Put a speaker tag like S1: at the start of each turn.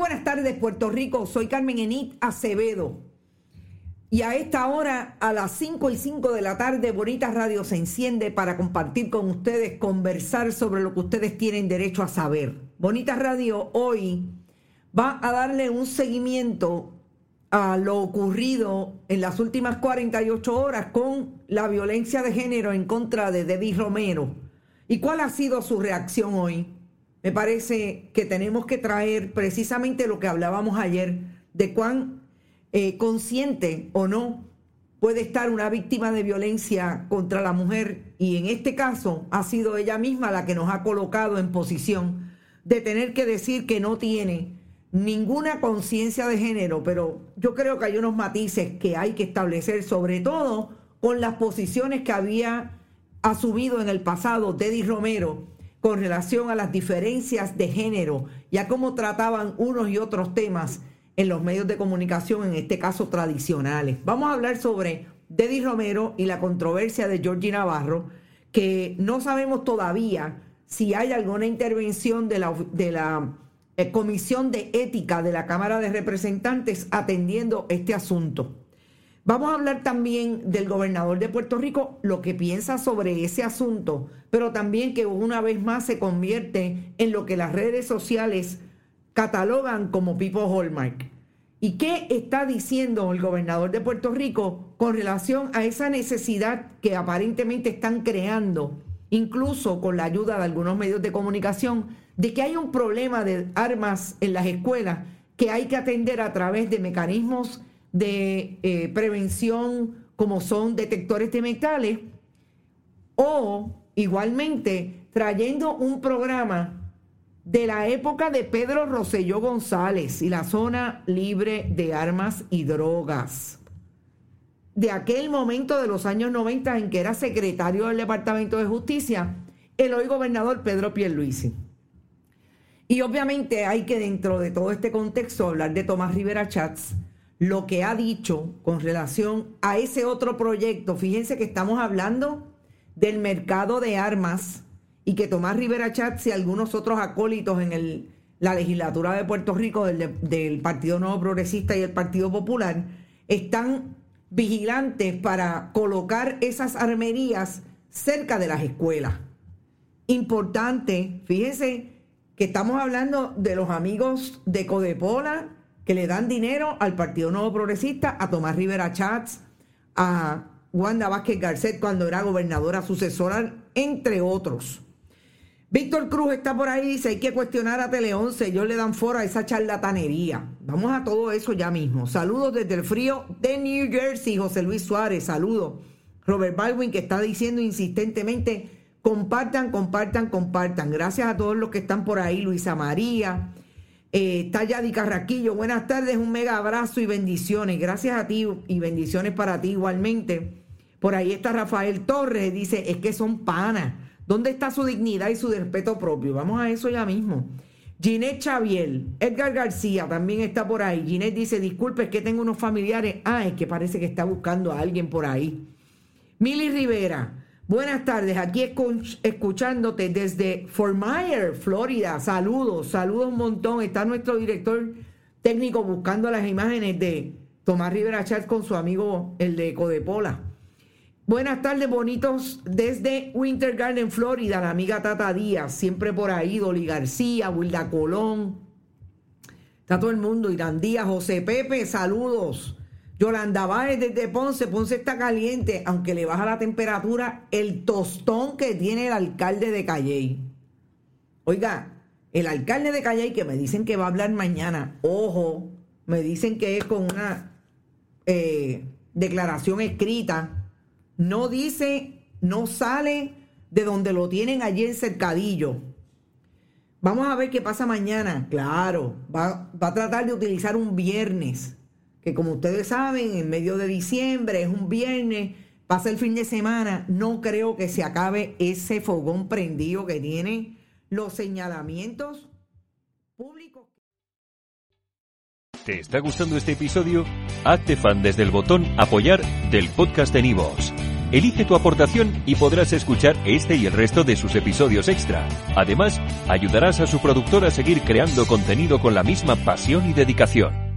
S1: Buenas tardes, Puerto Rico. Soy Carmen Enit Acevedo. Y a esta hora, a las 5 y 5 de la tarde, Bonita Radio se enciende para compartir con ustedes, conversar sobre lo que ustedes tienen derecho a saber. Bonita Radio hoy va a darle un seguimiento a lo ocurrido en las últimas 48 horas con la violencia de género en contra de Debbie Romero. ¿Y cuál ha sido su reacción hoy? Me parece que tenemos que traer precisamente lo que hablábamos ayer, de cuán eh, consciente o no puede estar una víctima de violencia contra la mujer y en este caso ha sido ella misma la que nos ha colocado en posición de tener que decir que no tiene ninguna conciencia de género, pero yo creo que hay unos matices que hay que establecer, sobre todo con las posiciones que había asumido en el pasado Teddy Romero con relación a las diferencias de género y a cómo trataban unos y otros temas en los medios de comunicación, en este caso tradicionales. Vamos a hablar sobre Deddy Romero y la controversia de Georgie Navarro, que no sabemos todavía si hay alguna intervención de la, eh, Comisión de Ética de la Cámara de Representantes atendiendo este asunto. Vamos a hablar también del gobernador de Puerto Rico, lo que piensa sobre ese asunto, pero también que una vez más se convierte en lo que las redes sociales catalogan como Pipo Hallmark. ¿Y qué está diciendo el gobernador de Puerto Rico con relación a esa necesidad que aparentemente están creando, incluso con la ayuda de algunos medios de comunicación, de que hay un problema de armas en las escuelas que hay que atender a través de mecanismos de eh, prevención como son detectores de metales o igualmente trayendo un programa de la época de Pedro Rosselló González y la zona libre de armas y drogas. De aquel momento de los años 90 en que era secretario del Departamento de Justicia, el hoy gobernador Pedro Pierluisi. Y obviamente hay que dentro de todo este contexto hablar de Tomás Rivera Chats, lo que ha dicho con relación a ese otro proyecto. Fíjense que estamos hablando del mercado de armas y que Tomás Rivera Chatz y algunos otros acólitos en el, la legislatura de Puerto Rico del, del Partido Nuevo Progresista y el Partido Popular están vigilantes para colocar esas armerías cerca de las escuelas. Importante, fíjense que estamos hablando de los amigos de Codepola, que le dan dinero al Partido Nuevo Progresista, a Tomás Rivera Chats, a Wanda Vázquez Garcet cuando era gobernadora sucesora, entre otros. Víctor Cruz está por ahí, dice, hay que cuestionar a Tele 11, ellos le dan foro a esa charlatanería. Vamos a todo eso ya mismo. Saludos desde el frío de New Jersey, José Luis Suárez, saludos. Robert Baldwin que está diciendo insistentemente, compartan, compartan, compartan. Gracias a todos los que están por ahí, Luisa María, eh, Carraquillo, buenas tardes, un mega abrazo y bendiciones. Gracias a ti y bendiciones para ti igualmente. Por ahí está Rafael Torres, dice, es que son panas. ¿Dónde está su dignidad y su respeto propio? Vamos a eso ya mismo. Ginette Xavier, Edgar García también está por ahí. Ginette dice, disculpe, es que tengo unos familiares. Ah, es que parece que está buscando a alguien por ahí. Mili Rivera, buenas tardes, aquí escuchándote desde Fort Myers, Florida. Saludos, saludos un montón. Está nuestro director técnico buscando las imágenes de Tomás Rivera Chat con su amigo, el de Codepola. Buenas tardes, bonitos, desde Winter Garden, Florida, la amiga Tata Díaz, siempre por ahí, Dolly García, Wilda Colón. Está todo el mundo, Irán Díaz, José Pepe, saludos. Yolanda Báez desde Ponce, Ponce está caliente, aunque le baja la temperatura, el tostón que tiene el alcalde de Calley. Oiga, el alcalde de Calley que me dicen que va a hablar mañana, ojo, me dicen que es con una eh, declaración escrita no dice, no sale de donde lo tienen allí en Cercadillo. Vamos a ver qué pasa mañana. Claro, va, va, a tratar de utilizar un viernes, que como ustedes saben, en medio de diciembre es un viernes, pasa el fin de semana. No creo que se acabe ese fogón prendido que tiene los señalamientos públicos.
S2: ¿Te está gustando este episodio? Hazte fan desde el botón apoyar del podcast de Nivos. Elige tu aportación y podrás escuchar este y el resto de sus episodios extra. Además, ayudarás a su productor a seguir creando contenido con la misma pasión y dedicación.